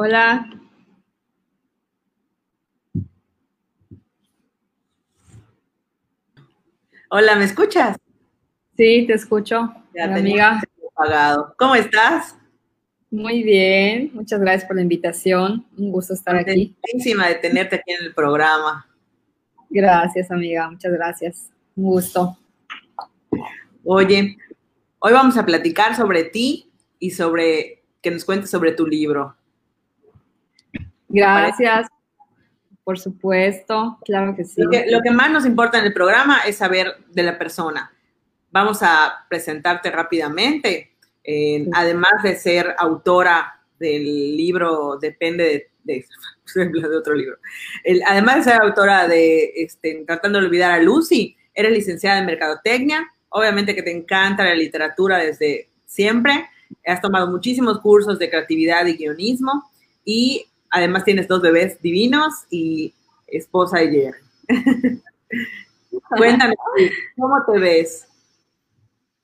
Hola. Hola, ¿me escuchas? Sí, te escucho. Ya Hola, amiga. apagado. ¿Cómo estás? Muy bien, muchas gracias por la invitación. Un gusto estar aquí. Contentísima de tenerte aquí en el programa. Gracias, amiga. Muchas gracias. Un gusto. Oye, hoy vamos a platicar sobre ti y sobre que nos cuentes sobre tu libro. Gracias. Por supuesto, claro que sí. Lo que, lo que más nos importa en el programa es saber de la persona. Vamos a presentarte rápidamente. Eh, Sí. Además de ser autora del libro, depende de, de, de otro libro. El- además de ser autora de este, Tratando de olvidar a Lucy, eres licenciada en Mercadotecnia. Obviamente que te encanta la literatura desde siempre. Has tomado muchísimos cursos de creatividad y guionismo. Y además tienes dos bebés divinos y esposa de Jerry. Cuéntame, ¿cómo te ves?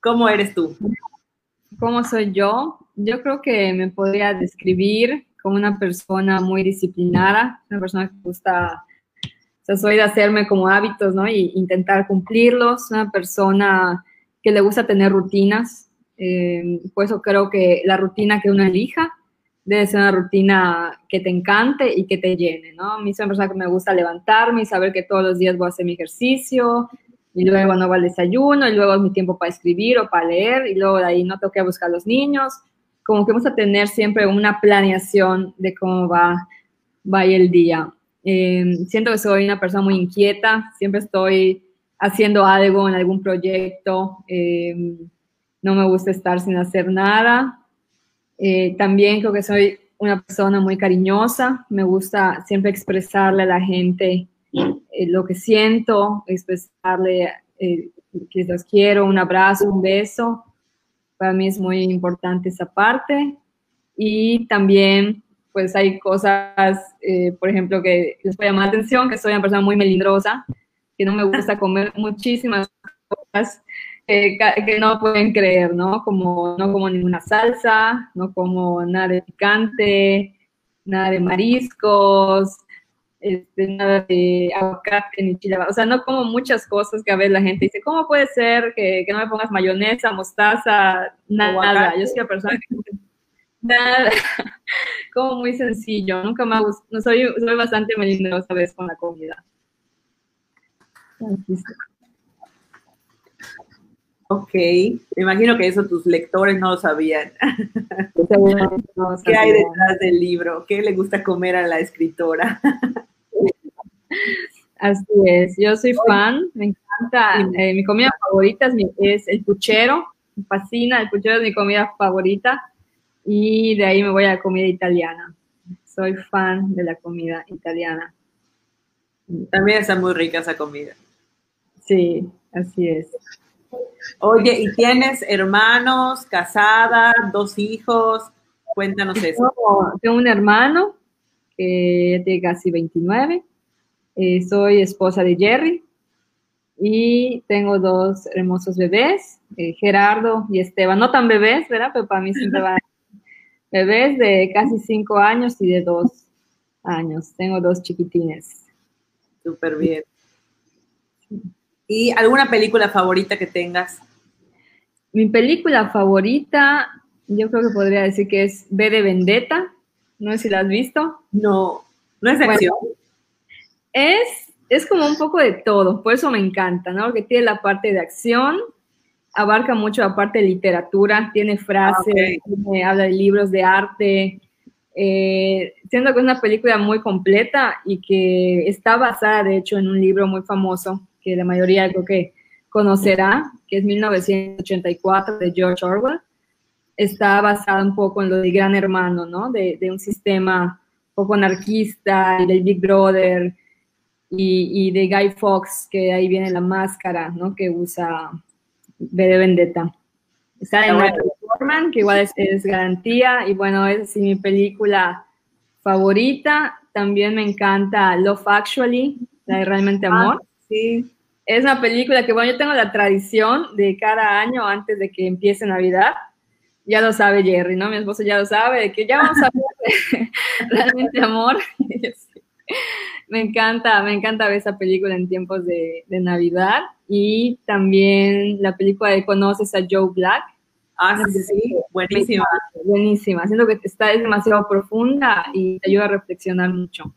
¿Cómo eres tú? ¿Cómo soy yo? Yo creo que me podría describir como una persona muy disciplinada, una persona que gusta, o sea, soy de hacerme como hábitos, ¿no? Y intentar cumplirlos, una persona que le gusta tener rutinas. eh, por eso creo que la rutina que uno elija debe ser una rutina que te encante y que te llene, ¿no? A mí soy una persona que me gusta levantarme y saber que todos los días voy a hacer mi ejercicio, y luego no va al desayuno, y luego es mi tiempo para escribir o para leer, y luego de ahí no tengo que buscar a los niños. Como que vamos a tener siempre una planeación de cómo va, va el día. Eh, siento que soy una persona muy inquieta, siempre estoy haciendo algo en algún proyecto, eh, no me gusta estar sin hacer nada. Eh, también creo que soy una persona muy cariñosa, me gusta siempre expresarle a la gente eh, lo que siento, expresarle eh, que los quiero, un abrazo, un beso. Para mí es muy importante esa parte. Y también, pues hay cosas, eh, por ejemplo, que les puede llamar la atención, que soy una persona muy melindrosa, que no me gusta comer muchísimas cosas ca- que no pueden creer, ¿no? Como no como ninguna salsa, no como nada de picante, nada de mariscos, este, nada de aguacate ni chile, o sea, no como muchas cosas que a veces la gente dice, ¿cómo puede ser que, que no me pongas mayonesa, mostaza, nada? Aguacate. Yo soy una persona que nada, como muy sencillo, nunca me gusta, soy, soy bastante melindrosa veces con la comida. Ok, me imagino que eso tus lectores no lo sabían. No ¿Qué hay detrás del libro? ¿Qué le gusta comer a la escritora? Así es, yo soy fan, me encanta, eh, mi comida favorita es, mi- es el puchero, me fascina, el puchero es mi comida favorita y de ahí me voy a la comida italiana. Soy fan de la comida italiana. También está muy rica esa comida. Sí, así es. Oye, ¿y tienes hermanos, casada, dos hijos? Cuéntanos eso. Tengo, tengo un hermano que tiene casi 29, eh, soy esposa de Jerry y tengo dos hermosos bebés, eh, Gerardo y Esteban, no tan bebés, ¿verdad? Pero para mí siempre van bebés de casi 5 años y de 2 años. Tengo dos chiquitines. Súper bien. ¿Y alguna película favorita que tengas? Mi película favorita, yo creo que podría decir que es B de Vendetta. No sé si la has visto. No, no es de Bueno, acción. Es, es como un poco de todo, por eso me encanta, ¿no? Porque tiene la parte de acción, abarca mucho la parte de literatura, tiene frases, Ah, tiene- habla de libros de arte. Eh, siento que es una película muy completa y que está basada, de hecho, en un libro muy famoso que la mayoría creo que conocerá, que es 1984 de George Orwell. Está basada un poco en lo de Gran Hermano, ¿no? De, de un sistema un poco anarquista del Big Brother y, y de Guy Fawkes, que ahí viene la máscara, ¿no? Que usa B de Vendetta. Está en Ah, bueno. Portman, que igual es, es garantía, y bueno, es así mi película favorita. También me encanta Love Actually, la de Realmente Amor. Sí. Es una película que, bueno, yo tengo la tradición de cada año, antes de que empiece Navidad, ya lo sabe Jerry, ¿no? Mi esposo ya lo sabe, que ya vamos a ver realmente amor. me encanta, me encanta ver esa película en tiempos de, Navidad y también la película de Conoces a Joe Black. Ah, sí, sí, buenísima. Buenísima, siento que está es demasiado profunda y te ayuda a reflexionar mucho.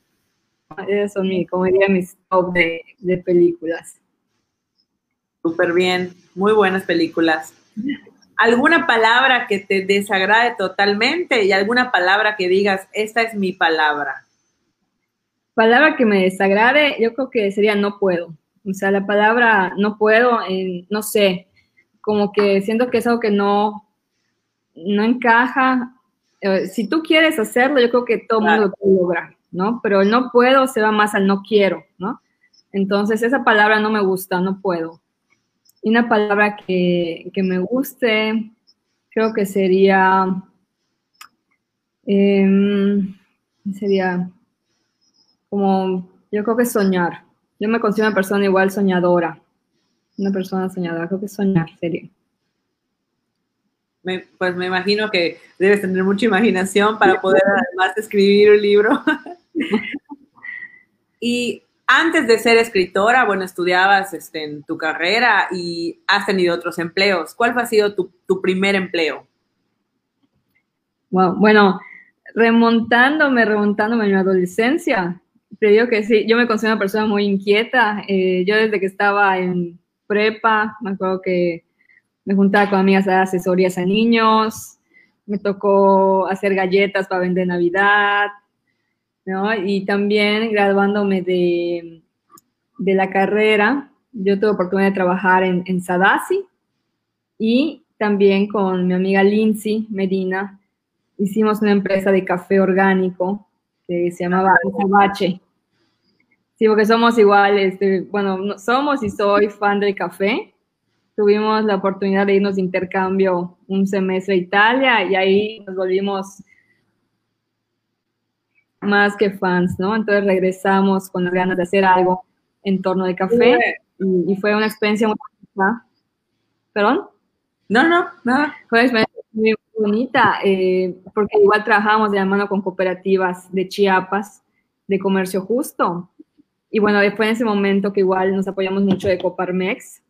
Esas son, mi, como diría, mis top de, de películas. Súper bien, muy buenas películas. ¿Alguna palabra que te desagrade totalmente y alguna palabra que digas, esta es mi palabra? Palabra que me desagrade, yo creo que sería no puedo. O sea, la palabra no puedo, no sé, como que siento que es algo que no, no encaja. Eh, si tú quieres hacerlo, yo creo que todo el mundo lo puede lograr, ¿no? Pero el no puedo se va más al no quiero, ¿no? Entonces, esa palabra no me gusta, no puedo. Y una palabra que, me guste, creo que sería, em, sería como, yo creo que soñar. Yo me considero una persona igual soñadora. Una persona soñadora, creo que soñar sería. pues me imagino que debes tener mucha imaginación para poder además escribir un libro. y antes de ser escritora, bueno, estudiabas este, en tu carrera y has tenido otros empleos. ¿Cuál ha sido tu, primer empleo? bueno, remontándome, remontándome a mi adolescencia, te digo que sí, yo me considero una persona muy inquieta. Eh, yo desde que estaba en prepa, me acuerdo que me juntaba con amigas a dar asesorías a niños, me tocó hacer galletas para vender Navidad, y también graduándome de, de la carrera, yo tuve oportunidad de trabajar en, en Sadasi y también con mi amiga Lindsay Medina hicimos una empresa de café orgánico que se llamaba Sabache. Sí, porque somos iguales, este, bueno, somos y soy fan del café. Tuvimos la oportunidad de irnos de intercambio un semestre a Italia y ahí nos volvimos más que fans, ¿no? Entonces regresamos con las ganas de hacer algo en torno de café y, fue una experiencia muy bonita. ¿Perdón? No, no, nada. Fue una experiencia muy bonita eh, porque igual trabajamos de la mano con cooperativas de Chiapas de comercio justo. Y bueno, después en ese momento que igual nos apoyamos mucho de Coparmex,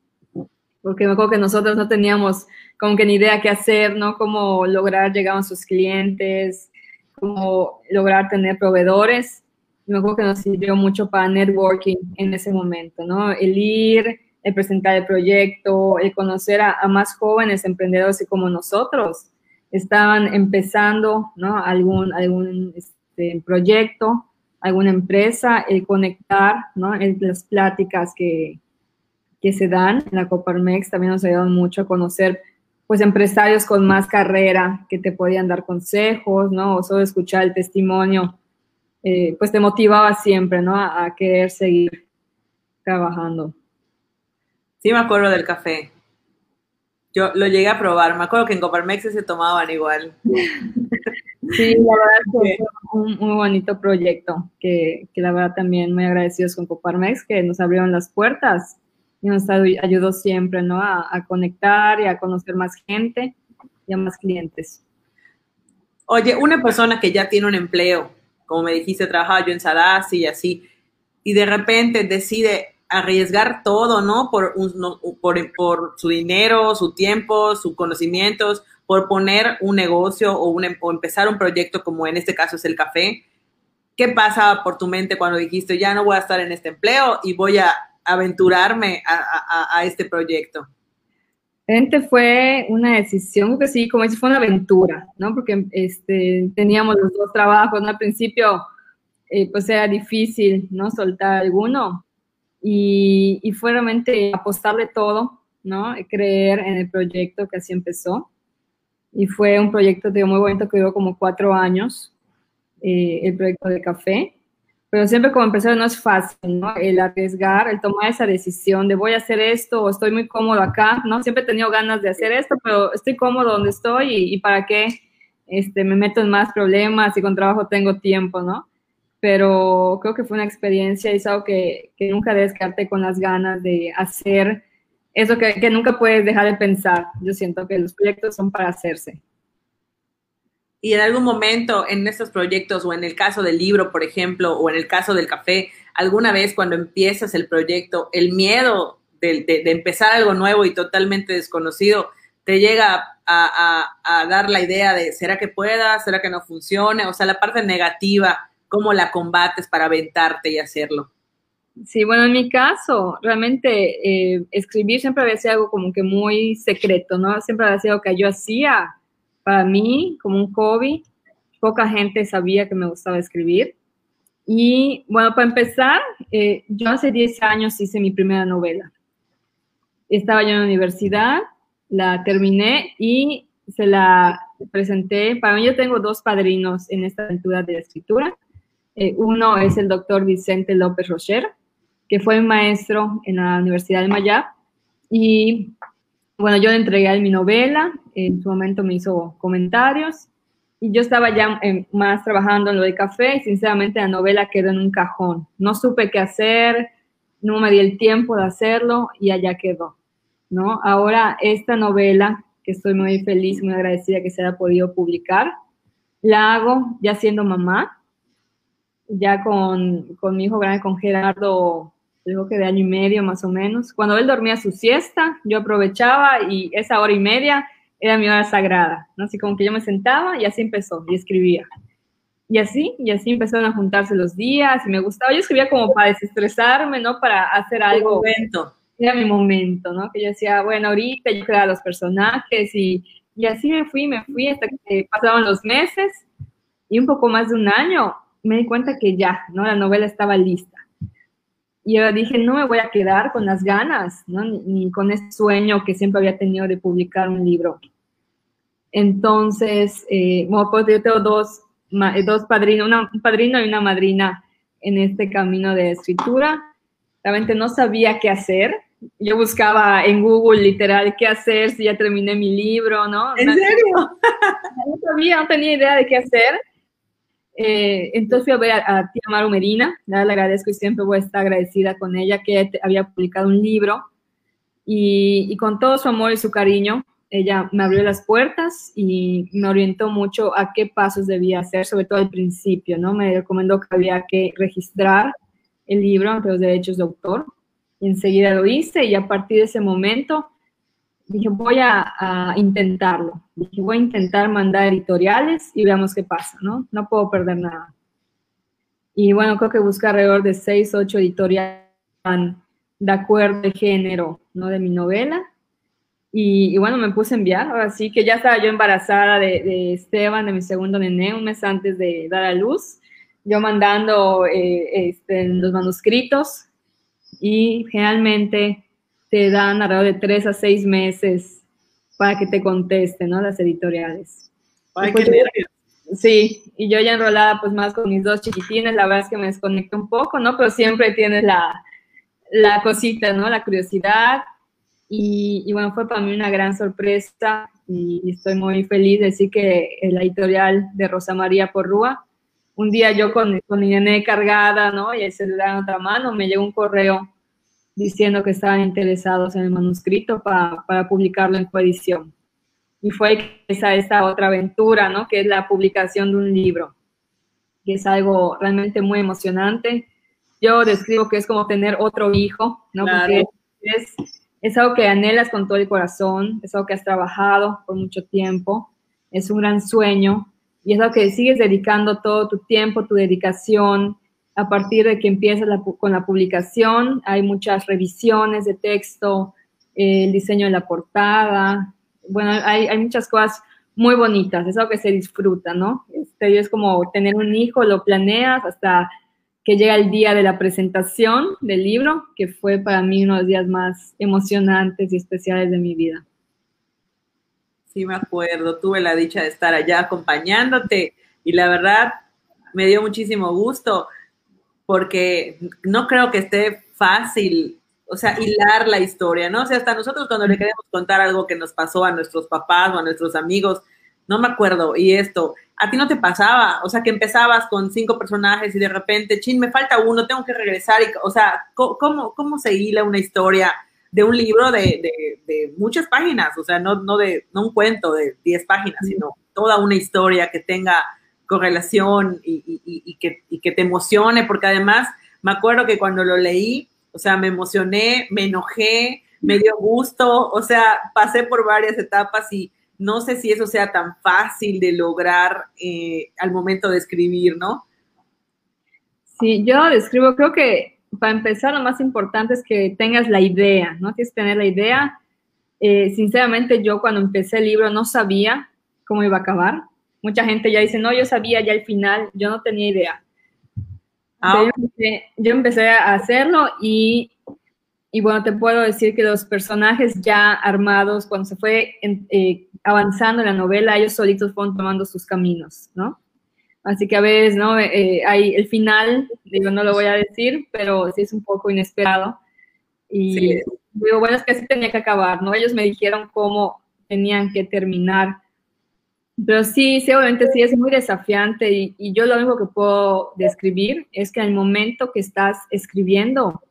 porque me acuerdo que nosotros no teníamos como que ni idea qué hacer, ¿no? Cómo lograr llegar a sus clientes, cómo lograr tener proveedores. Me acuerdo que nos sirvió mucho para networking en ese momento, ¿no? El ir, el presentar el proyecto, el conocer a, más jóvenes emprendedores como nosotros estaban empezando, ¿no? Algún, algún este, proyecto, alguna empresa, el conectar, ¿no? las pláticas que, que se dan en la Coparmex también nos ayudan mucho a conocer pues empresarios con más carrera que te podían dar consejos, ¿no? O solo escuchar el testimonio, eh, pues te motivaba siempre, ¿no? A, querer seguir trabajando. Sí, me acuerdo del café. Yo lo llegué a probar. Me acuerdo que en Coparmex se tomaban igual. Sí, la verdad que fue un muy bonito proyecto que, que la verdad también muy agradecidos con Coparmex que nos abrieron las puertas y nos ayudó siempre, ¿no? A, conectar y a conocer más gente y a más clientes. Oye, una persona que ya tiene un empleo, como me dijiste, trabajaba yo en Sadasi y así, y de repente decide arriesgar todo, ¿no? Por, por, por, su dinero, su tiempo, sus conocimientos, por poner un negocio o, un, em, o empezar un proyecto como en este caso es el café. ¿Qué pasa por tu mente cuando dijiste, ya no voy a estar en este empleo y voy a aventurarme a, este proyecto? Realmente fue una decisión, que sí, como si fue una aventura, ¿no? Porque este, teníamos los dos trabajos, ¿no? Al principio, eh, pues era difícil, ¿no? Soltar alguno. Y, y, fue realmente apostarle todo, ¿no? Creer en el proyecto que así empezó. Y fue un proyecto, digo, muy bonito que duró como cuatro años, eh, el proyecto de café pero siempre como empresario no es fácil, ¿no? El arriesgar, el tomar esa decisión de voy a hacer esto o estoy muy cómodo acá, ¿no? Siempre he tenido ganas de hacer esto, pero estoy cómodo donde estoy y, para qué este, me meto en más problemas y con trabajo tengo tiempo, ¿no? Pero creo que fue una experiencia y es algo que, que nunca quedarte con las ganas de hacer eso que, que nunca puedes dejar de pensar. Yo siento que los proyectos son para hacerse. Y en algún momento en estos proyectos o en el caso del libro, por ejemplo, o en el caso del café, alguna vez cuando empiezas el proyecto, el miedo de, empezar algo nuevo y totalmente desconocido te llega a, dar la idea de, ¿será que pueda? ¿Será que no funcione? O sea, la parte negativa, ¿cómo la combates para aventarte y hacerlo? Sí, bueno, en mi caso, realmente eh, escribir siempre había sido algo como que muy secreto, ¿no? Siempre había sido algo que yo hacía para mí como un hobby. Poca gente sabía que me gustaba escribir. Y bueno, para empezar, eh, yo hace 10 años hice mi primera novela. Estaba yo en la universidad, la terminé y se la presenté. Para mí yo tengo dos padrinos en esta aventura de la escritura. Eh, uno es el doctor Vicente López Rocher, que fue maestro en la Universidad de Mayab. Y bueno, yo le entregué mi novela, en su momento me hizo comentarios y yo estaba ya eh, más trabajando en lo de café y sinceramente la novela quedó en un cajón. No supe qué hacer, no me di el tiempo de hacerlo y allá quedó, ¿no? Ahora esta novela, que estoy muy feliz, muy agradecida que se haya podido publicar, la hago ya siendo mamá, ya con, con mi hijo grande, con Gerardo digo que de año y medio más o menos. Cuando él dormía su siesta, yo aprovechaba y esa hora y media era mi hora sagrada, ¿no? Así como que yo me sentaba y así empezó, y escribía. Y así, y así empezaron a juntarse los días, y me gustaba, yo escribía como para desestresarme, ¿no? Para hacer algo. Momento. Era mi momento, ¿no? Que yo decía, bueno, ahorita yo creaba los personajes, y, y así me fui, me fui hasta que pasaron los meses, y un poco más de un año, me di cuenta que ya, ¿no? La novela estaba lista y yo dije, no me voy a quedar con las ganas, ¿no? ni, con ese sueño que siempre había tenido de publicar un libro. Entonces, eh, bueno, pues yo tengo dos, dos padrinos, un padrino y una madrina en este camino de escritura. Realmente no sabía qué hacer. Yo buscaba en Google literal qué hacer si ya terminé mi libro, ¿no? ¿En serio? No sabía, no tenía idea de qué hacer. Eh, entonces fui a ver a, a tía Maru Medina, le agradezco y siempre voy a estar agradecida con ella, que había publicado un libro y, con todo su amor y su cariño, ella me abrió las puertas y me orientó mucho a qué pasos debía hacer, sobre todo al principio, ¿no? Me recomendó que había que registrar el libro ante los derechos de autor y enseguida lo hice y a partir de ese momento dije, voy a, intentarlo. Dije, voy a intentar mandar editoriales y veamos qué pasa, ¿no? No puedo perder nada. Y bueno, creo que busca alrededor de seis, ocho editoriales de acuerdo de género, ¿no? De mi novela. Y, bueno, me puse a enviar. Ahora sí que ya estaba yo embarazada de, Esteban, de mi segundo nené, un mes antes de dar a luz. Yo mandando eh, este, los manuscritos y generalmente te dan alrededor de tres a seis meses para que te contesten, ¿no? Las editoriales. Ay, qué nervios. Sí, y yo ya enrolada pues más con mis dos chiquitines, la verdad es que me desconecto un poco, ¿no? Pero siempre tienes la, la cosita, ¿no? La curiosidad. Y, y, bueno, fue para mí una gran sorpresa y, estoy muy feliz de decir que la editorial de Rosa María Porrúa, un día yo con, con mi nené cargada, ¿no? Y el celular en otra mano, me llegó un correo diciendo que estaban interesados en el manuscrito para, para publicarlo en coedición. Y fue esa, esta otra aventura, ¿no? Que es la publicación de un libro, que es algo realmente muy emocionante. Yo describo que es como tener otro hijo, ¿no? Porque es, es algo que anhelas con todo el corazón, es algo que has trabajado por mucho tiempo, es un gran sueño y es algo que sigues dedicando todo tu tiempo, tu dedicación, a partir de que empieza con la publicación, hay muchas revisiones de texto, eh, el diseño de la portada, bueno, hay, muchas cosas muy bonitas, es algo que se disfruta, ¿no? Este, es como tener un hijo, lo planeas hasta que llega el día de la presentación del libro, que fue para mí uno de los días más emocionantes y especiales de mi vida. Sí, me acuerdo, tuve la dicha de estar allá acompañándote y la verdad me dio muchísimo gusto porque no creo que esté fácil, o sea, hilar la historia, ¿no? O sea, hasta nosotros cuando le queremos contar algo que nos pasó a nuestros papás o a nuestros amigos, no me acuerdo, y esto, ¿a ti no te pasaba? O sea, que empezabas con cinco personajes y de repente, chin, me falta uno, tengo que regresar, y, o sea, ¿cómo, cómo se hila una historia de un libro de, de, de muchas páginas? O sea, no, no, de, no un cuento de diez páginas, sino toda una historia que tenga correlación y, que, y que te emocione, porque además me acuerdo que cuando lo leí, o sea, me emocioné, me enojé, me dio gusto, o sea, pasé por varias etapas y no sé si eso sea tan fácil de lograr eh, al momento de escribir, ¿no? Sí, yo describo, creo que para empezar lo más importante es que tengas la idea, ¿no? Tienes que tener la idea. Eh, sinceramente, yo cuando empecé el libro no sabía cómo iba a acabar. Mucha gente ya dice, no, yo sabía ya el final, yo no tenía idea. Ah, yo, empecé, yo, empecé, a hacerlo y y bueno, te puedo decir que los personajes ya armados, cuando se fue eh, avanzando en la novela, ellos solitos fueron tomando sus caminos, ¿no? Así que a veces, ¿no? Eh, hay el final, digo, no lo voy a decir, pero sí es un poco inesperado. Y digo, bueno, es que así tenía que acabar, ¿no? Ellos me dijeron cómo tenían que terminar. Pero sí, sí, obviamente sí es muy desafiante y, yo lo único que puedo describir es que al momento que estás escribiendo,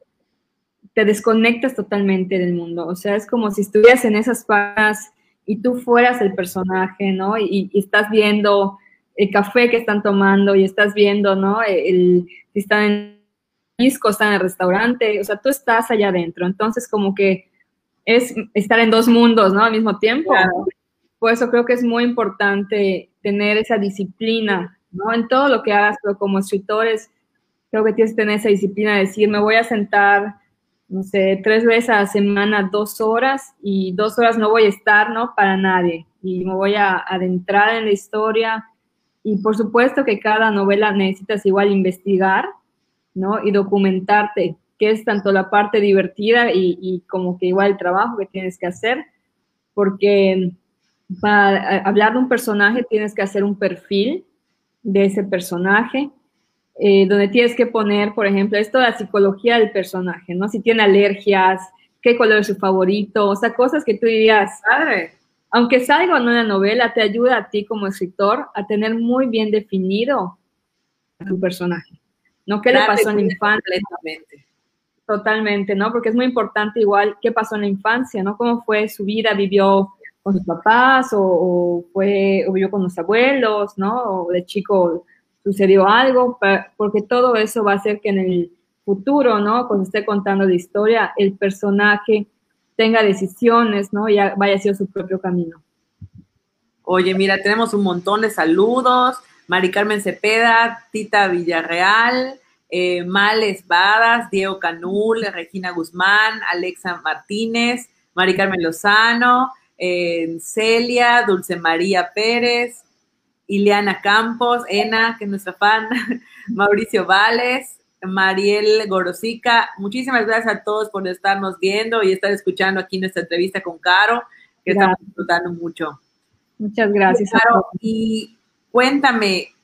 te desconectas totalmente del mundo. O sea, es como si estuvieras en esas páginas y tú fueras el personaje, ¿no? Y, estás viendo el café que están tomando y estás viendo, ¿no? El, si están en disco, están en el restaurante, o sea, tú estás allá adentro. Entonces, como que es estar en dos mundos, ¿no? Al mismo tiempo. Por eso creo que es muy importante tener esa disciplina, ¿no? En todo lo que hagas, pero como escritores, creo que tienes que tener esa disciplina de decir, me voy a sentar no sé, tres veces a la semana, dos horas, y dos horas no voy a estar, ¿no? Para nadie. Y me voy a adentrar en la historia. Y por supuesto que cada novela necesitas igual investigar, ¿no? Y documentarte, que es tanto la parte divertida y, y como que igual el trabajo que tienes que hacer, porque para hablar de un personaje tienes que hacer un perfil de ese personaje, eh, donde tienes que poner, por ejemplo, esto de la psicología del personaje, ¿no? Si tiene alergias, qué color es su favorito, o sea, cosas que tú dirías, padre, aunque salga en una novela, te ayuda a ti como escritor a tener muy bien definido tu personaje, ¿no? ¿Qué le pasó en la infancia? Totalmente, ¿no? Porque es muy importante igual qué pasó en la infancia, ¿no? ¿Cómo fue su vida? ¿Vivió con sus papás o, o fue, o vivió con los abuelos, ¿no? O de chico sucedió algo, porque todo eso va a hacer que en el futuro, ¿no? Cuando esté contando la historia, el personaje tenga decisiones, ¿no? Ya vaya hacia su propio camino. Oye, mira, tenemos un montón de saludos. Mari Carmen Cepeda, Tita Villarreal, eh, Males Badas, Diego Canul, Regina Guzmán, Alexa Martínez, Mari Carmen Lozano, eh, Celia, Dulce María Pérez, Ileana Campos, Ena, que es nuestra fan, Mauricio Vales, Mariel Gorosica. Muchísimas gracias a todos por estarnos viendo y estar escuchando aquí nuestra entrevista con Caro, que estamos disfrutando mucho. Muchas gracias. Caro, y cuéntame,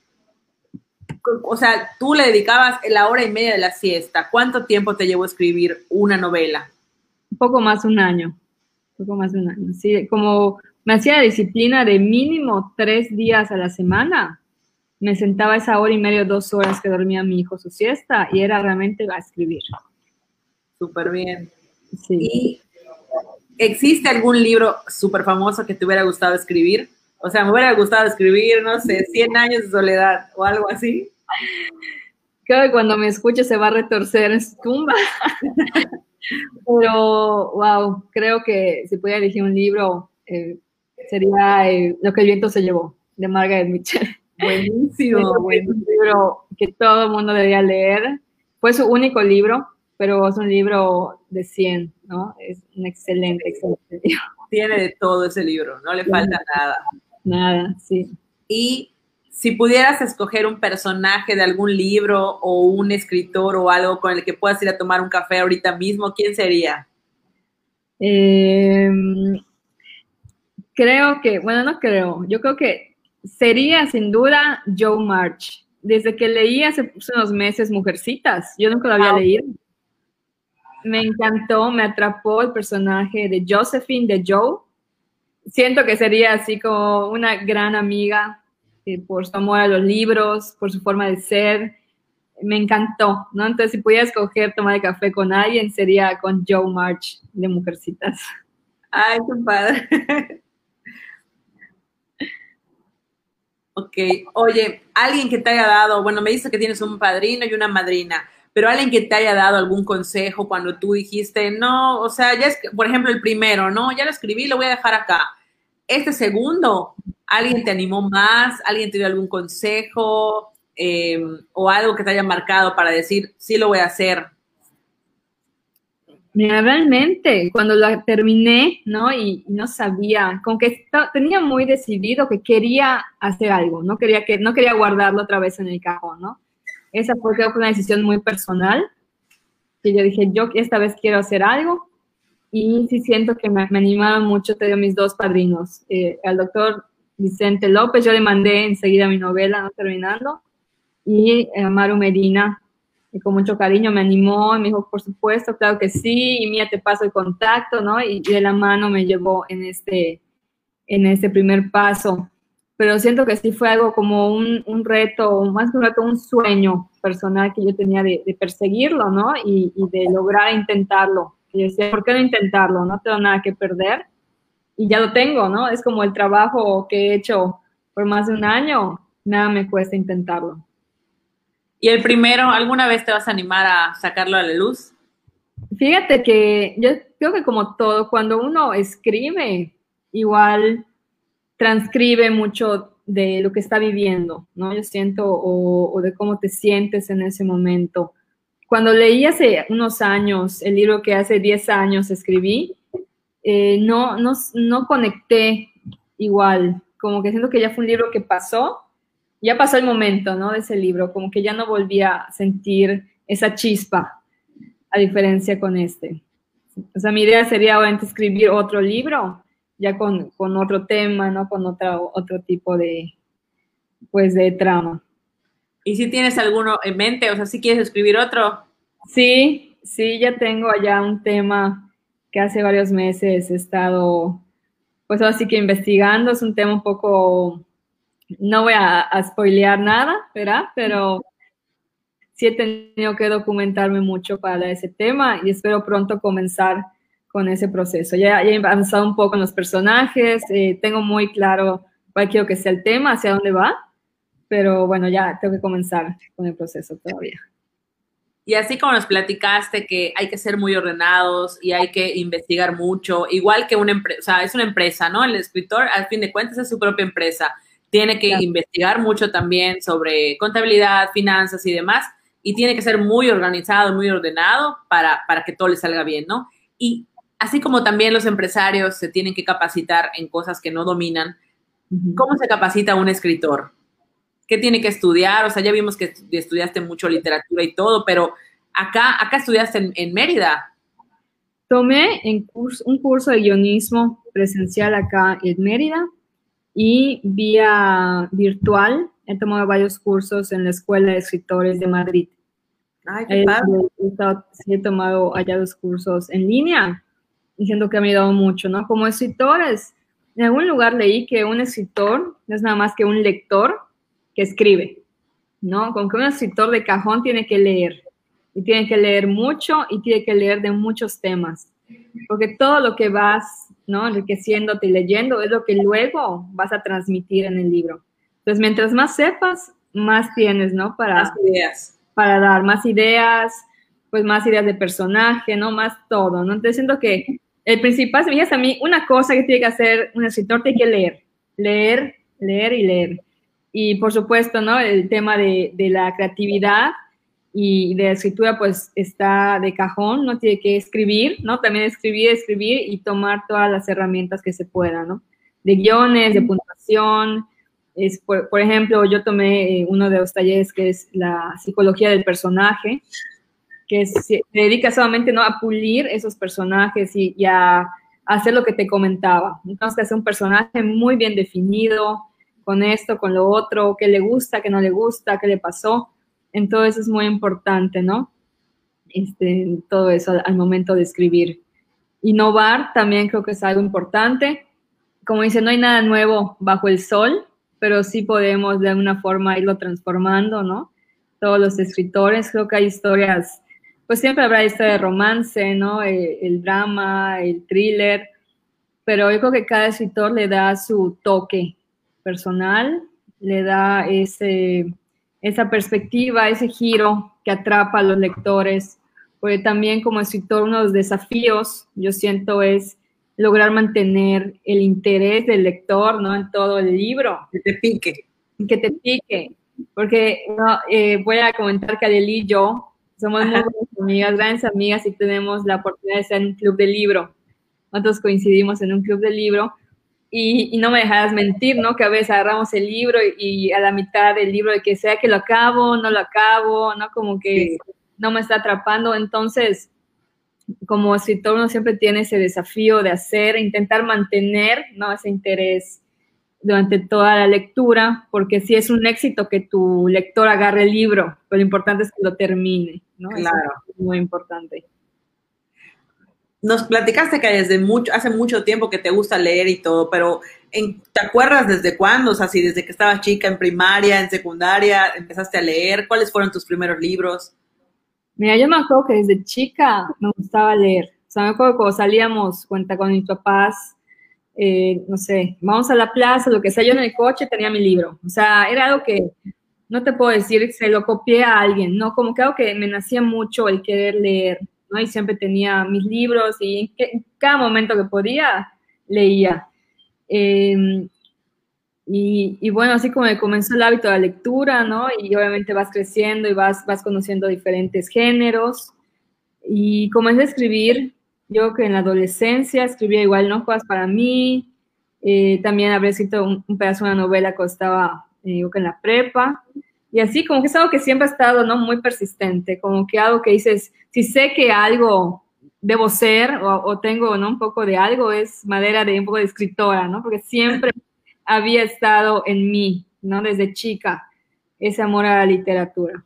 o sea, tú le dedicabas la hora y media de la siesta. ¿Cuánto tiempo te llevó a escribir una novela? Un poco más de un año. Poco más de un año. Sí, como me hacía disciplina de mínimo tres días a la semana. Me sentaba esa hora y media, dos horas que dormía mi hijo su siesta y era realmente a escribir. Súper bien. Sí. ¿Y existe algún libro súper famoso que te hubiera gustado escribir? O sea, me hubiera gustado escribir, no sé, 100 años de soledad o algo así. Creo que cuando me escuche se va a retorcer en su tumba. Pero, wow, creo que si pudiera elegir un libro, eh, sería eh, Lo que el viento se llevó, de Margaret Mitchell. Buenísimo, es un libro que todo el mundo debería leer. Fue su único libro, pero es un libro de 100, ¿no? Es un excelente, excelente libro. Tiene de todo ese libro, no le falta nada. Nada, sí. Y si pudieras escoger un personaje de algún libro o un escritor o algo con el que puedas ir a tomar un café ahorita mismo, ¿quién sería? Eh, creo que, bueno, no creo, yo creo que sería sin duda Joe March. Desde que leí hace unos meses Mujercitas, yo nunca lo había leído. Me encantó, me atrapó el personaje de Josephine, de Joe. Siento que sería así como una gran amiga eh, por su amor a los libros, por su forma de ser. Me encantó, ¿no? Entonces, si pudiera escoger tomar el café con alguien, sería con Joe March de Mujercitas. Ay, qué padre. Ok, oye, alguien que te haya dado, bueno, me dice que tienes un padrino y una madrina, pero alguien que te haya dado algún consejo cuando tú dijiste, no, o sea, ya es, por ejemplo, el primero, no, ya lo escribí, lo voy a dejar acá. Este segundo, ¿alguien te animó más? ¿Alguien te dio algún consejo? Eh, o algo que te haya marcado para decir, sí lo voy a hacer, Mira, realmente, cuando la terminé, ¿no? Y, no sabía, como que tenía muy decidido que quería hacer algo, no quería, que, no quería guardarlo otra vez en el cajón, ¿no? Esa fue creo una decisión muy personal, que yo dije, yo esta vez quiero hacer algo, y sí siento que me, me animaron mucho, te mis dos padrinos, eh, al doctor Vicente López, yo le mandé enseguida mi novela, no terminando, y a Maru Medina, y con mucho cariño me animó, me dijo, por supuesto, claro que sí, y mira, te paso el contacto, ¿no? Y, de la mano me llevó en este, en este primer paso. Pero siento que sí fue algo como un, un reto, más que un reto, un sueño personal que yo tenía de, perseguirlo, ¿no? Y, y, de lograr intentarlo. Y yo decía, ¿por qué no intentarlo? No tengo nada que perder. Y ya lo tengo, ¿no? Es como el trabajo que he hecho por más de un año, nada me cuesta intentarlo. ¿Y el primero, alguna vez te vas a animar a sacarlo a la luz? Fíjate que yo creo que como todo, cuando uno escribe, igual transcribe mucho de lo que está viviendo, ¿no? Yo siento, o, de cómo te sientes en ese momento. Cuando leí hace unos años el libro que hace 10 años escribí, eh, no, no, no conecté igual, como que siento que ya fue un libro que pasó ya pasó el momento, ¿no? De ese libro, como que ya no volvía a sentir esa chispa, a diferencia con este. O sea, mi idea sería obviamente escribir otro libro, ya con, con otro tema, ¿no? Con otro, otro tipo de, pues, de trama. ¿Y si tienes alguno en mente? O sea, si quieres escribir otro. Sí, sí, ya tengo allá un tema que hace varios meses he estado, pues así que investigando. Es un tema un poco no voy a, spoilear nada, ¿verdad? Pero sí he tenido que documentarme mucho para ese tema y espero pronto comenzar con ese proceso. Ya, he avanzado un poco en los personajes, eh, tengo muy claro cuál quiero que sea el tema, hacia dónde va, pero bueno, ya tengo que comenzar con el proceso todavía. Y así como nos platicaste que hay que ser muy ordenados y hay que investigar mucho, igual que una empresa, o sea, es una empresa, ¿no? El escritor, al fin de cuentas, es su propia empresa tiene que investigar mucho también sobre contabilidad, finanzas y demás, y tiene que ser muy organizado, muy ordenado para, para que todo le salga bien, ¿no? Y así como también los empresarios se tienen que capacitar en cosas que no dominan, ¿cómo se capacita un escritor? ¿Qué tiene que estudiar? O sea, ya vimos que estudiaste mucho literatura y todo, pero acá, acá estudiaste en, Mérida. Tomé en un curso de guionismo presencial acá en Mérida y vía virtual he tomado varios cursos en la Escuela de Escritores de Madrid. Ay, qué he, tomado allá dos cursos en línea, diciendo que me ha ayudado mucho, ¿no? Como escritores, en algún lugar leí que un escritor no es nada más que un lector que escribe, ¿no? Como que un escritor de cajón tiene que leer, y tiene que leer mucho y tiene que leer de muchos temas, porque todo lo que vas ¿no? Enriqueciéndote y leyendo es lo que luego vas a transmitir en el libro. Entonces, mientras más sepas, más tienes, ¿no? Para, ideas. Para dar más ideas, pues más ideas de personaje, ¿no? Más todo, ¿no? Entonces, siento que el principal, si me a mí, una cosa que tiene que hacer un escritor tiene que leer, leer, leer y leer. Y por supuesto, ¿no? El tema de, de la creatividad, y de escritura pues está de cajón, no tiene que escribir, ¿no? También escribir, escribir y tomar todas las herramientas que se puedan, ¿no? De guiones, de puntuación. Es, por, ejemplo, yo tomé eh, uno de los talleres que es la psicología del personaje, que se dedica solamente ¿no? a pulir esos personajes y, y a, hacer lo que te comentaba. Entonces, que hacer un personaje muy bien definido, con esto, con lo otro, qué le gusta, qué no le gusta, qué le pasó entonces es muy importante, ¿no? Este, todo eso al, momento de escribir. Innovar también creo que es algo importante. Como dice, no hay nada nuevo bajo el sol, pero sí podemos de alguna forma irlo transformando, ¿no? Todos los escritores, creo que hay historias, pues siempre habrá historia de romance, ¿no? El, eh, el drama, el thriller, pero yo creo que cada escritor le da su toque personal le da ese, esa perspectiva, ese giro que atrapa a los lectores, porque también como escritor uno de los desafíos, yo siento, es lograr mantener el interés del lector, ¿no? En todo el libro. Que te pique. Que te pique. Porque eh, voy a comentar que Adeli y yo somos muy buenas amigas, grandes amigas, y tenemos la oportunidad de estar en un club de libro. Nosotros coincidimos en un club de libro. Y, no me dejarás mentir, ¿no? Que a veces agarramos el libro y, a la mitad del libro, de que sea que lo acabo, no lo acabo, ¿no? Como que no me está atrapando. Entonces, como escritor uno siempre tiene ese desafío de hacer, intentar mantener ¿no? ese interés durante toda la lectura, porque si es un éxito que tu lector agarre el libro, pero lo importante es que lo termine, ¿no? Claro. es muy importante. Nos platicaste que desde mucho, hace mucho tiempo que te gusta leer y todo, pero ¿te acuerdas desde cuándo? O sea, si desde que estabas chica en primaria, en secundaria, empezaste a leer, ¿cuáles fueron tus primeros libros? Mira, yo me acuerdo que desde chica me gustaba leer. O sea, me acuerdo cuando salíamos, cuenta con mis papás, eh, no sé, vamos a la plaza, lo que sea, yo en el coche tenía mi libro. O sea, era algo que no te puedo decir se lo copié a alguien, ¿no? Como que algo que me nacía mucho el querer leer, ¿no? Y siempre tenía mis libros y en, cada momento que podía leía. Em, y, bueno, así como comenzó el hábito de la lectura, ¿no? Y obviamente vas creciendo y vas, vas conociendo diferentes géneros. Y comencé a escribir, yo que en la adolescencia escribía igual, ¿no? Cosas para mí. Eh, también habría escrito un, pedazo de una novela que estaba, eh, que en la prepa. Y así como que es algo que siempre ha estado, ¿no? Muy persistente, como que algo que dices, si sé que algo debo ser o, o tengo, ¿no? Un poco de algo, es madera de un poco de escritora, ¿no? Porque siempre había estado en mí, ¿no? Desde chica, ese amor a la literatura.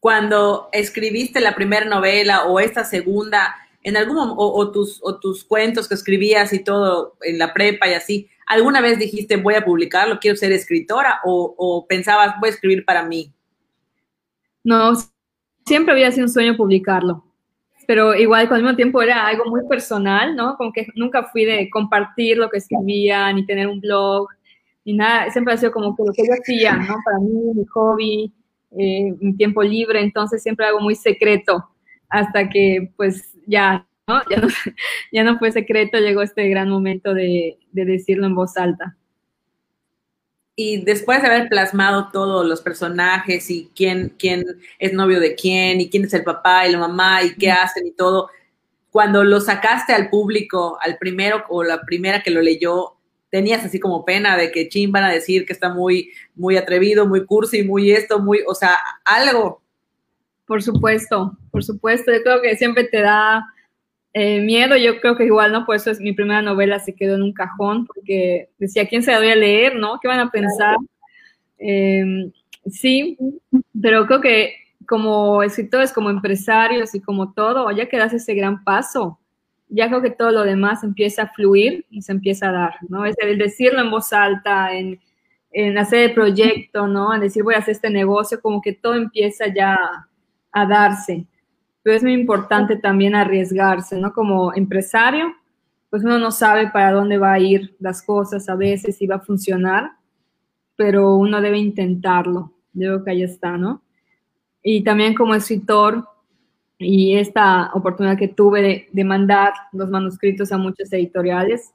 Cuando escribiste la primera novela o esta segunda, en algún o, tus, o tus cuentos que escribías y todo en la prepa y así, ¿alguna vez dijiste voy a publicarlo, quiero ser escritora o, o pensabas voy a escribir para mí? No, siempre había sido un sueño publicarlo pero igual al mismo tiempo era algo muy personal, ¿no? Como que nunca fui de compartir lo que escribía, ni tener un blog, ni nada, siempre ha sido como que lo que yo hacía, ¿no? Para mí, mi hobby, eh, mi tiempo libre, entonces siempre algo muy secreto, hasta que pues ya, ¿no? Ya no, ya no fue secreto, llegó este gran momento de, de decirlo en voz alta y después de haber plasmado todos los personajes y quién, quién es novio de quién y quién es el papá y la mamá y qué hacen y todo, cuando lo sacaste al público, al primero o la primera que lo leyó, tenías así como pena de que chin van a decir que está muy, muy atrevido, muy cursi, muy esto, muy, o sea, algo. Por supuesto, por supuesto. Yo creo que siempre te da eh, miedo, yo creo que igual, ¿no? Por eso es mi primera novela se quedó en un cajón, porque decía, ¿quién se la voy a leer, no? ¿Qué van a pensar? Em, sí, pero creo que como escritores, como empresarios y como todo, ya que das ese gran paso, ya creo que todo lo demás empieza a fluir y se empieza a dar, ¿no? Es el decirlo en voz alta, en, en hacer el proyecto, ¿no? En decir, voy a hacer este negocio, como que todo empieza ya a darse pero es muy importante también arriesgarse, ¿no? Como empresario, pues uno no sabe para dónde va a ir las cosas a veces, si va a funcionar, pero uno debe intentarlo. Yo creo que ahí está, ¿no? Y también como escritor, y esta oportunidad que tuve de, mandar los manuscritos a muchas editoriales,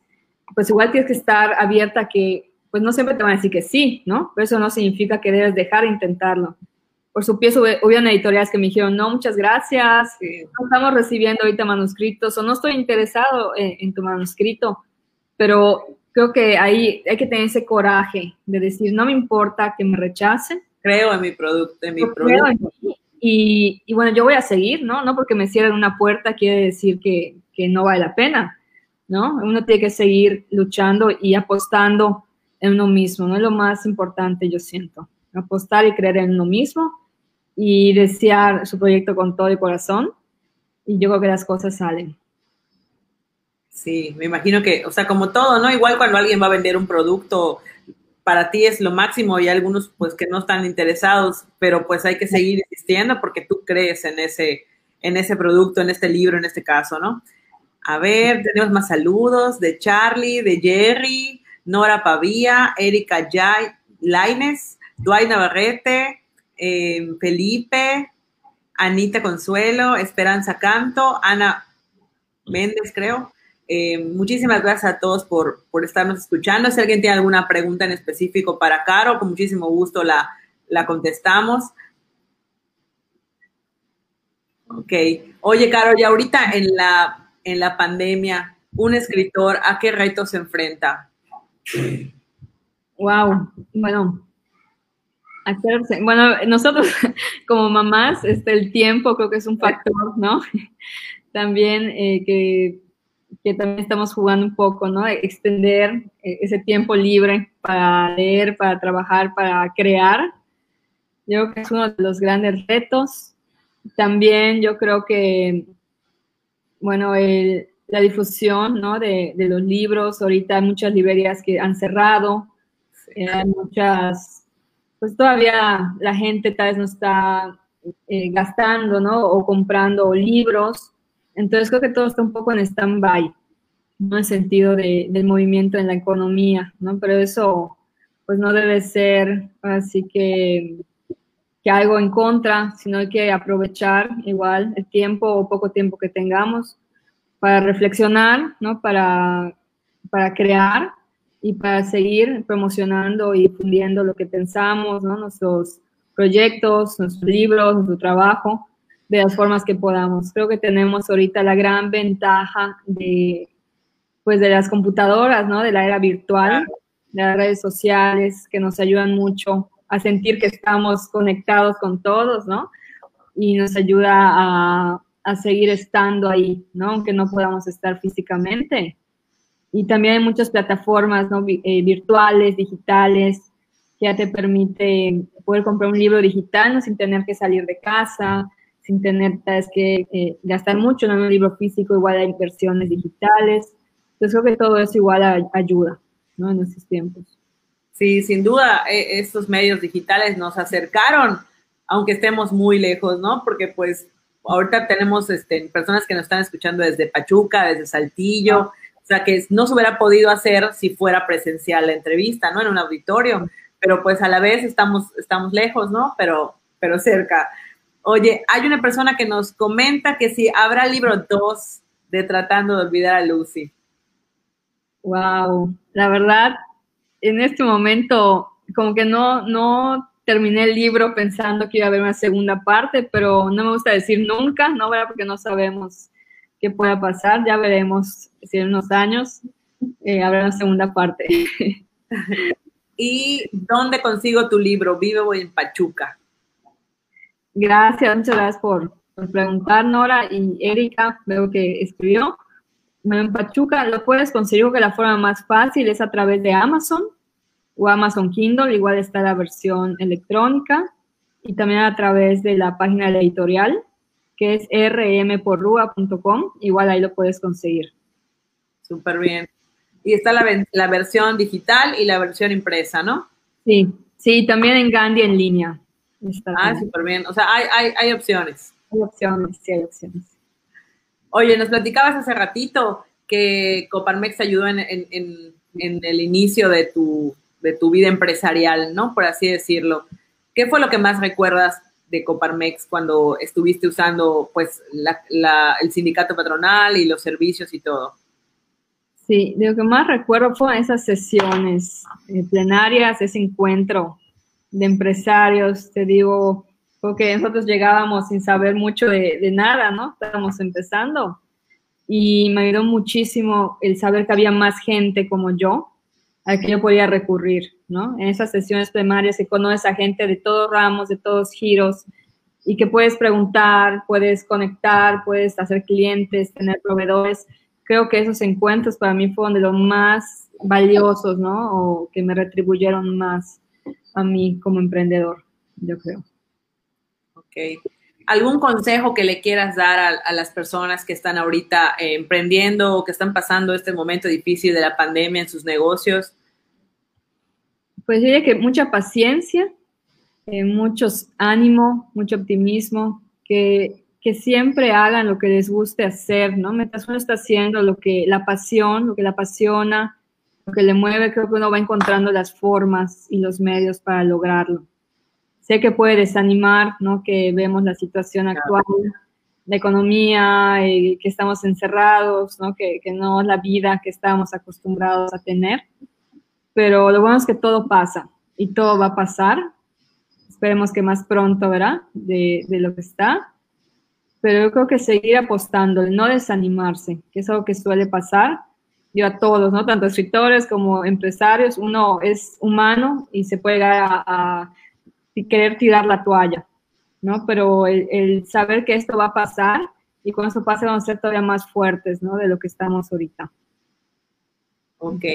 pues igual tienes que estar abierta que, pues no siempre te van a decir que sí, ¿no? Pero eso no significa que debes dejar de intentarlo por su pie hubieron editoriales que me dijeron, no, muchas gracias, no estamos recibiendo ahorita manuscritos o no estoy interesado en, tu manuscrito, pero creo que ahí hay que tener ese coraje de decir, no me importa que me rechacen. Creo en mi producto, en mi producto. Y, y, bueno, yo voy a seguir, ¿no? No porque me cierren una puerta quiere decir que, que no vale la pena, ¿no? Uno tiene que seguir luchando y apostando en uno mismo, ¿no? Es lo más importante, yo siento. Apostar y creer en uno mismo y desear su proyecto con todo el corazón y yo creo que las cosas salen. Sí, me imagino que, o sea, como todo, ¿no? Igual cuando alguien va a vender un producto, para ti es lo máximo y algunos pues que no están interesados, pero pues hay que seguir insistiendo porque tú crees en ese, en ese producto, en este libro, en este caso, ¿no? A ver, tenemos más saludos de Charlie, de Jerry, Nora Pavía, Erika Laines, Dwight Navarrete, eh, Felipe, Anita Consuelo, Esperanza Canto, Ana Méndez, creo. Eh, muchísimas gracias a todos por, por, estarnos escuchando. Si alguien tiene alguna pregunta en específico para Caro, con muchísimo gusto la, la contestamos. Ok. Oye, Caro, y ahorita en la, en la pandemia, un escritor, ¿a qué retos se enfrenta? Wow. Bueno, hacerse, bueno, nosotros como mamás, este, el tiempo creo que es un factor, ¿no? También eh, que, que, también estamos jugando un poco, ¿no? Extender eh, ese tiempo libre para leer, para trabajar, para crear. Yo creo que es uno de los grandes retos. También yo creo que, bueno, la difusión, ¿no? De, de, los libros. Ahorita hay muchas librerías que han cerrado. Eh, hay muchas pues todavía la gente tal vez no está eh, gastando, ¿no? O comprando libros. Entonces creo que todo está un poco en stand-by, ¿no? En sentido de, del movimiento en la economía, ¿no? Pero eso, pues no debe ser así que, que algo en contra, sino hay que aprovechar igual el tiempo o poco tiempo que tengamos para reflexionar, ¿no? Para, para crear y para seguir promocionando y difundiendo lo que pensamos, ¿no? nuestros proyectos, nuestros libros, nuestro trabajo, de las formas que podamos. Creo que tenemos ahorita la gran ventaja de, pues, de las computadoras, ¿no? de la era virtual, de las redes sociales, que nos ayudan mucho a sentir que estamos conectados con todos, ¿no? Y nos ayuda a, a seguir estando ahí, ¿no? Aunque no podamos estar físicamente y también hay muchas plataformas ¿no? Eh, virtuales, digitales, que ya te permite poder comprar un libro digital ¿no? sin tener que salir de casa, sin tener que eh, gastar mucho en un libro físico, igual hay versiones digitales. Entonces creo que todo eso igual ayuda ¿no? en estos tiempos. Sí, sin duda, e, estos medios digitales nos acercaron, aunque estemos muy lejos, ¿no? Porque pues ahorita tenemos este, personas que nos están escuchando desde Pachuca, desde Saltillo, o sea, que no se hubiera podido hacer si fuera presencial la entrevista, ¿no? En un auditorio, pero pues a la vez estamos, estamos lejos, ¿no? Pero, pero cerca. Oye, hay una persona que nos comenta que si habrá libro 2 de Tratando de Olvidar a Lucy. Wow, la verdad, en este momento, como que no, no terminé el libro pensando que iba a haber una segunda parte, pero no me gusta decir nunca, ¿no? Porque no sabemos qué pueda pasar, ya veremos si en unos años eh, habrá una segunda parte. ¿Y dónde consigo tu libro? Vivo en Pachuca. Gracias, muchas gracias por, preguntar, Nora y Erika, veo que escribió. En Pachuca lo puedes conseguir que la forma más fácil es a través de Amazon o Amazon Kindle, igual está la versión electrónica y también a través de la página editorial que es rmporrua.com, igual ahí lo puedes conseguir. Súper bien. Y está la, la, versión digital y la versión impresa, ¿no? Sí, sí, también en Gandhi en línea. ah, súper bien. O sea, hay, hay, hay, opciones. Hay opciones, sí, hay opciones. Oye, nos platicabas hace ratito que Coparmex ayudó en, en, en, en el inicio de tu, de tu vida empresarial, ¿no? Por así decirlo. ¿Qué fue lo que más recuerdas de Coparmex cuando estuviste usando pues el sindicato patronal y los servicios y todo? Sí, lo que más recuerdo fue esas sesiones eh, plenarias, ese encuentro de empresarios, te digo, porque nosotros llegábamos sin saber mucho de, de nada, ¿no? Estábamos empezando y me ayudó muchísimo el saber que había más gente como yo a que yo podía recurrir, ¿no? En esas sesiones primarias se conoces a gente de todos ramos, de todos giros, y que puedes preguntar, puedes conectar, puedes hacer clientes, tener proveedores. Creo que esos encuentros para mí fueron de los más valiosos, ¿no? O que me retribuyeron más a mí como emprendedor, yo creo. Ok. ¿Algún consejo que le quieras dar a, las personas que están ahorita eh, emprendiendo o que están pasando este momento difícil de la pandemia en sus negocios? Pues diría que mucha paciencia, eh, muchos ánimo, mucho optimismo, que, que, siempre hagan lo que les guste hacer, ¿no? Mientras uno está haciendo lo que la pasión, lo que la apasiona, lo que le mueve, creo que uno va encontrando las formas y los medios para lograrlo. Sé que puede desanimar, ¿no? Que vemos la situación actual, la economía, eh, que estamos encerrados, ¿no? Que, que no es la vida que estábamos acostumbrados a tener. Pero lo bueno es que todo pasa y todo va a pasar. Esperemos que más pronto, ¿verdad? De, de lo que está. Pero yo creo que seguir apostando, no desanimarse, que es algo que suele pasar yo a todos, ¿no? Tanto escritores como empresarios, uno es humano y se puede llegar a, querer tirar la toalla, ¿no? Pero el, saber que esto va a pasar y cuando eso pase vamos a ser todavía más fuertes, ¿no? De lo que estamos ahorita. Ok,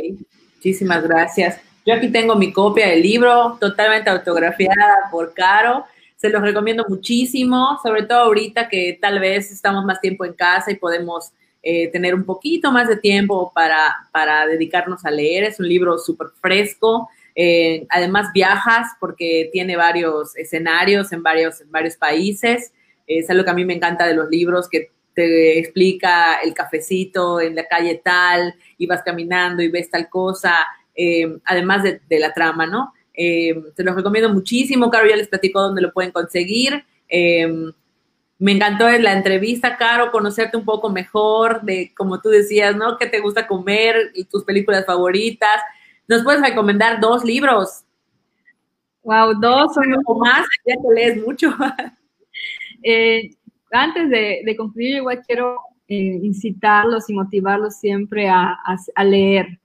muchísimas gracias. Yo aquí tengo mi copia del libro, totalmente autografiada por Caro. Se los recomiendo muchísimo, sobre todo ahorita que tal vez estamos más tiempo en casa y podemos eh, tener un poquito más de tiempo para, para dedicarnos a leer. Es un libro súper fresco. Eh, además viajas porque tiene varios escenarios en varios, varios países. Es algo que a mí me encanta de los libros, que te explica el cafecito en la calle tal, y vas caminando y ves tal cosa, eh, además de, de, la trama, ¿no? te los recomiendo muchísimo, Caro ya les platico dónde lo pueden conseguir. Me encantó la entrevista, Caro, conocerte un poco mejor de, como tú decías, ¿no? ¿Qué te gusta comer y tus películas favoritas? ¿Nos puedes recomendar dos libros? Wow, dos o más, ya te lees mucho. Eh, antes de, concluir, igual quiero eh, incitarlos y motivarlos siempre a, leer.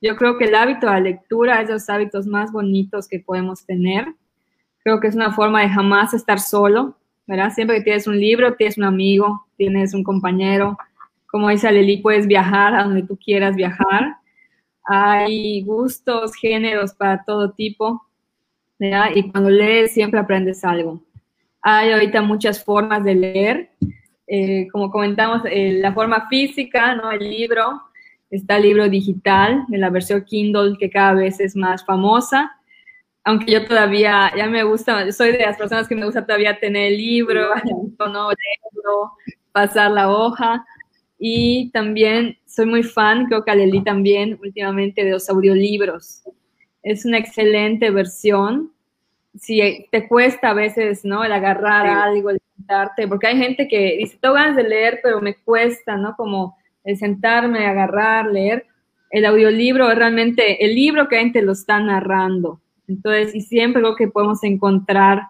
Yo creo que el hábito de la lectura es de los hábitos más bonitos que podemos tener. Creo que es una forma de jamás estar solo, ¿verdad? Siempre que tienes un libro, tienes un amigo, tienes un compañero. Como dice Aleli, puedes viajar a donde tú quieras viajar. Hay gustos, géneros para todo tipo, ¿verdad? Y cuando lees siempre aprendes algo. Hay ahorita muchas formas de leer. Eh, como comentamos, eh, la forma física, ¿no? El libro, está el libro digital, de la versión Kindle, que cada vez es más famosa aunque yo todavía, ya me gusta, soy de las personas que me gusta todavía tener el libro, ¿no? leerlo, pasar la hoja. Y también soy muy fan, creo que Aleli también, últimamente, de los audiolibros. Es una excelente versión. Si te cuesta a veces, ¿no? El agarrar algo, el sentarte, porque hay gente que dice, tengo ganas de leer, pero me cuesta, ¿no? Como el sentarme, agarrar, leer. El audiolibro es realmente el libro que alguien te lo está narrando entonces, y siempre creo que podemos encontrar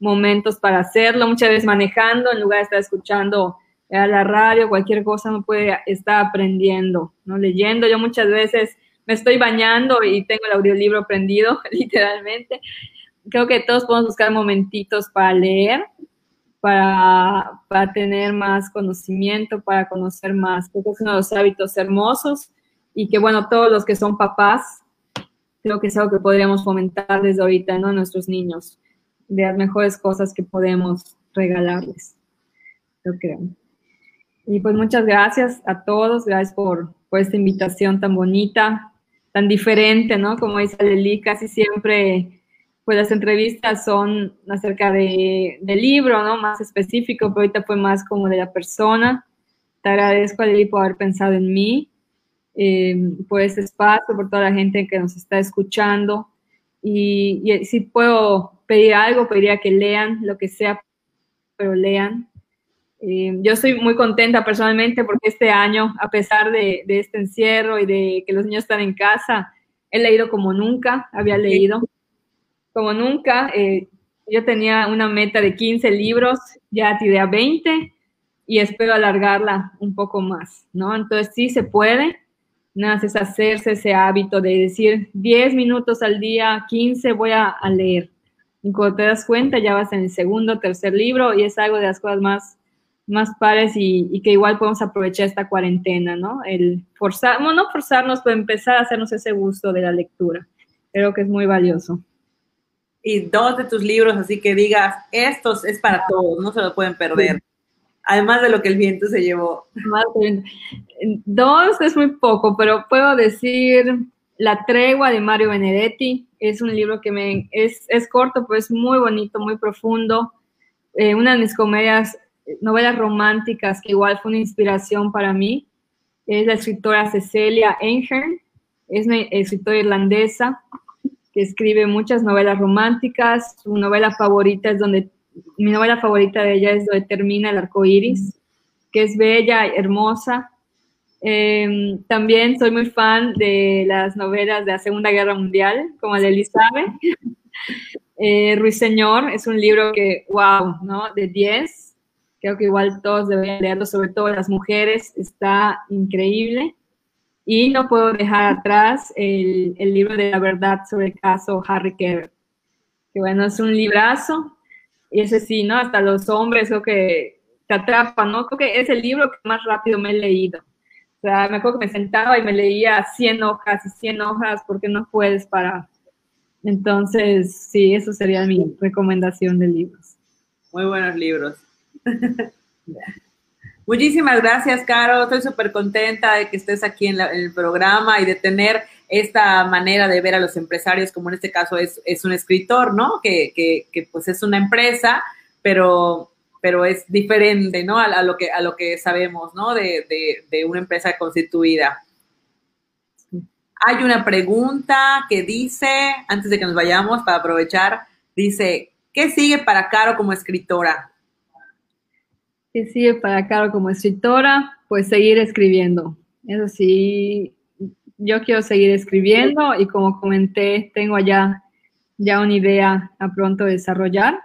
momentos para hacerlo, muchas veces manejando, en lugar de estar escuchando a la radio, cualquier cosa, no puede estar aprendiendo, ¿no? Leyendo, yo muchas veces me estoy bañando y tengo el audiolibro prendido, literalmente. Creo que todos podemos buscar momentitos para leer, para, para tener más conocimiento, para conocer más. Creo que es uno de los hábitos hermosos y que, bueno, todos los que son papás creo que es algo que podríamos fomentar desde ahorita, ¿no? A nuestros niños, de las mejores cosas que podemos regalarles, yo creo. Y pues muchas gracias a todos, gracias por, por esta invitación tan bonita, tan diferente, ¿no? Como dice Leli, casi siempre, pues las entrevistas son acerca de, del libro, ¿no? Más específico, pero ahorita fue más como de la persona. Te agradezco, Leli, por haber pensado en mí eh, por este espacio, por toda la gente que nos está escuchando. Y, si puedo pedir algo, pediría que lean lo que sea, pero lean. Eh, yo estoy muy contenta personalmente porque este año, a pesar de, este encierro y de que los niños están en casa, he leído como nunca, había leído como nunca. Eh, yo tenía una meta de 15 libros, ya tiré a 20 y espero alargarla un poco más, ¿no? Entonces sí se puede nada, es hacerse ese hábito de decir 10 minutos al día, 15 voy a, leer. Y cuando te das cuenta ya vas en el segundo, tercer libro y es algo de las cosas más, más pares y, que igual podemos aprovechar esta cuarentena, ¿no? El forzar, bueno, no forzarnos, pero empezar a hacernos ese gusto de la lectura. Creo que es muy valioso. Y dos de tus libros, así que digas, estos es para todos, no se lo pueden perder. Además de lo que el viento se llevó. Dos es muy poco, pero puedo decir La tregua de Mario Benedetti. Es un libro que me, es, es corto, pero es muy bonito, muy profundo. Eh, una de mis comedias, novelas románticas, que igual fue una inspiración para mí. Es la escritora Cecilia Enger. Es una escritora irlandesa que escribe muchas novelas románticas. Su novela favorita es donde, mi novela favorita de ella es donde termina el arco iris, que es bella, hermosa. Em, también soy muy fan de las novelas de la Segunda Guerra Mundial, como de Elizabeth. eh, Ruiseñor es un libro que, wow, ¿no? De 10. Creo que igual todos deberían leerlo, sobre todo las mujeres. Está increíble. Y no puedo dejar atrás el, el, libro de la verdad sobre el caso Harry Kerr, que bueno, es un librazo, y ese sí, ¿no? Hasta los hombres creo que te atrapa, ¿no? Creo que es el libro que más rápido me he leído. O sea, me acuerdo que me sentaba y me leía 100 hojas y 100 hojas porque no puedes parar. Entonces, sí, eso sería mi recomendación de libros. Muy buenos libros. Muchísimas gracias, Caro. Estoy súper contenta de que estés aquí en, la, el programa y de tener esta manera de ver a los empresarios, como en este caso es, es un escritor, ¿no? Que, que, que, pues es una empresa, pero, pero es diferente, ¿no? A, a, lo, que, a lo que sabemos, ¿no? De, de, de una empresa constituida. Hay una pregunta que dice, antes de que nos vayamos, para aprovechar, dice, ¿qué sigue para Caro como escritora? ¿Qué sigue para Caro como escritora? Pues seguir escribiendo. Eso sí, yo quiero seguir escribiendo y como comenté, tengo allá ya una idea a pronto desarrollar.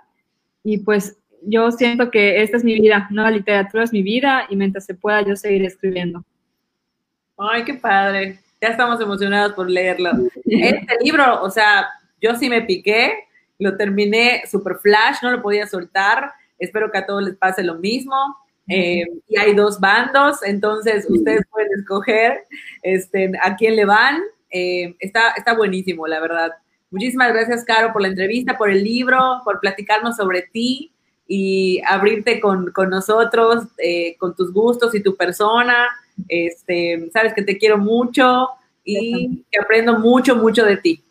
Y pues yo siento que esta es mi vida, no la literatura es mi vida y mientras se pueda yo seguir escribiendo. Ay, qué padre. Ya estamos emocionados por leerlo. Este libro, o sea, yo sí me piqué, lo terminé super flash, no lo podía soltar Espero que a todos les pase lo mismo. Eh, y hay dos bandos, entonces ustedes pueden escoger este, a quién le van. Eh, está, está buenísimo, la verdad. Muchísimas gracias, Caro, por la entrevista, por el libro, por platicarnos sobre ti y abrirte con, con nosotros, eh, con tus gustos y tu persona. Este, sabes que te quiero mucho y que aprendo mucho, mucho de ti.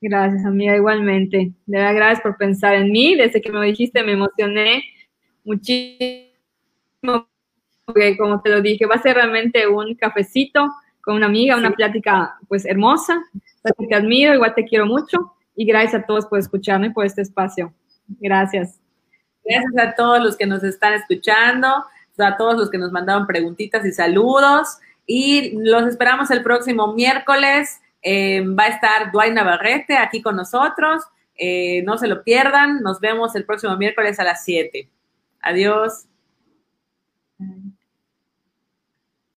Gracias, amiga, igualmente. De verdad, gracias por pensar en mí. Desde que me lo dijiste me emocioné muchísimo, porque como te lo dije, va a ser realmente un cafecito con una amiga, una plática pues hermosa. Te admiro, igual te quiero mucho y gracias a todos por escucharme por este espacio. Gracias. Gracias a todos los que nos están escuchando, a todos los que nos mandaron preguntitas y saludos y los esperamos el próximo miércoles. Eh, va a estar Dwight Navarrete aquí con nosotros. Eh, no se lo pierdan. Nos vemos el próximo miércoles a las 7. Adiós.